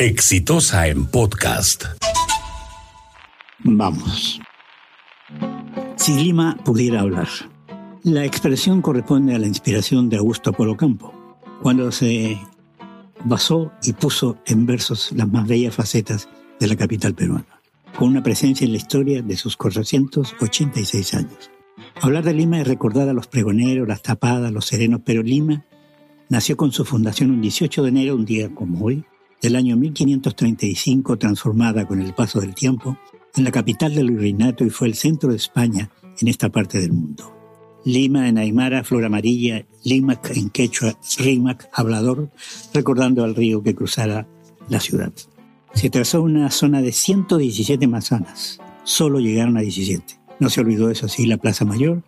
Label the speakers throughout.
Speaker 1: Exitosa en podcast.
Speaker 2: Vamos. Si Lima pudiera hablar. La expresión corresponde a la inspiración de Augusto Polo Campo, cuando se basó y puso en versos las más bellas facetas de la capital peruana, con una presencia en la historia de sus 486 años. Hablar de Lima es recordar a los pregoneros, las tapadas, los serenos, pero Lima nació con su fundación un 18 de enero, un día como hoy, del año 1535, transformada con el paso del tiempo en la capital del virreinato y fue el centro de España en esta parte del mundo. Lima en Aymara, Flor Amarilla, Limac en Quechua, Rimac, hablador, recordando al río que cruzara la ciudad. Se trazó una zona de 117 manzanas, solo llegaron a 17. No se olvidó eso sí la Plaza Mayor,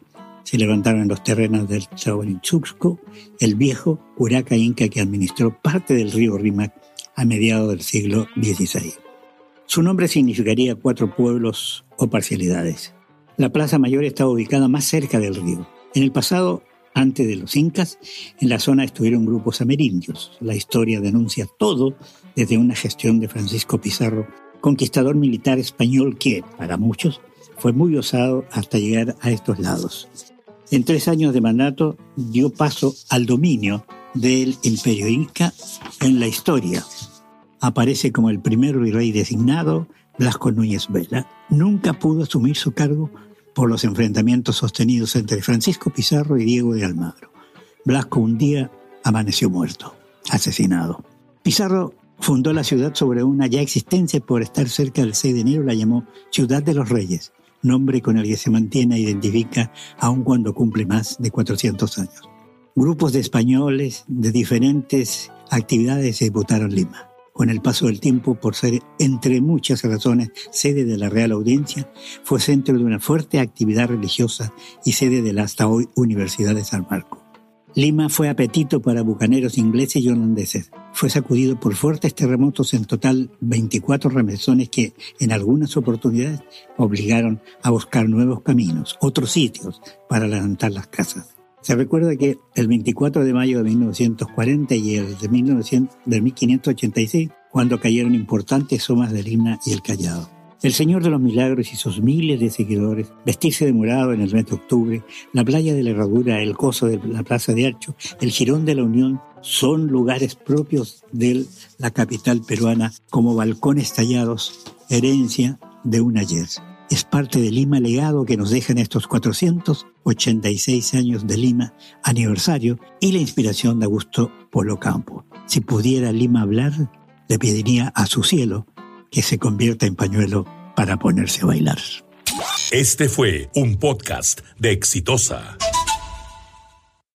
Speaker 2: se levantaron los terrenos del Chahualinchuxco el viejo Huraca Inca que administró parte del río Rímac a mediados del siglo XVI. Su nombre significaría cuatro pueblos o parcialidades. La Plaza Mayor estaba ubicada más cerca del río. En el pasado, antes de los incas, en la zona estuvieron grupos amerindios. La historia denuncia todo desde una gestión de Francisco Pizarro, conquistador militar español que, para muchos, fue muy osado hasta llegar a estos lados. En tres años de mandato dio paso al dominio del imperio inca en la historia. Aparece como el primer virrey designado, Blasco Núñez Vela. Nunca pudo asumir su cargo por los enfrentamientos sostenidos entre Francisco Pizarro y Diego de Almagro. Blasco un día amaneció muerto, asesinado. Pizarro fundó la ciudad sobre una ya existencia por estar cerca del 6 de enero, la llamó Ciudad de los Reyes, nombre con el que se mantiene e identifica aun cuando cumple más de 400 años. Grupos de españoles de diferentes actividades se disputaron Lima. Con el paso del tiempo, por ser, entre muchas razones, sede de la Real Audiencia, fue centro de una fuerte actividad religiosa y sede de la hasta hoy Universidad de San Marco. Lima fue apetito para bucaneros ingleses y holandeses. Fue sacudido por fuertes terremotos, en total 24 remesones que en algunas oportunidades obligaron a buscar nuevos caminos, otros sitios para levantar las casas. Se recuerda que el 24 de mayo de 1940 y el de, 1900, de 1586, cuando cayeron importantes somas de Lima y el Callao. El Señor de los Milagros y sus miles de seguidores, vestirse de morado en el mes de octubre, la playa de la Herradura, el coso de la Plaza de Archo, el Girón de la Unión, son lugares propios de la capital peruana como balcones tallados, herencia de un ayer es parte del Lima legado que nos dejan estos 486 años de Lima aniversario y la inspiración de Augusto Polo Campo. Si pudiera Lima hablar, le pediría a su cielo que se convierta en pañuelo para ponerse a bailar.
Speaker 1: Este fue un podcast de Exitosa.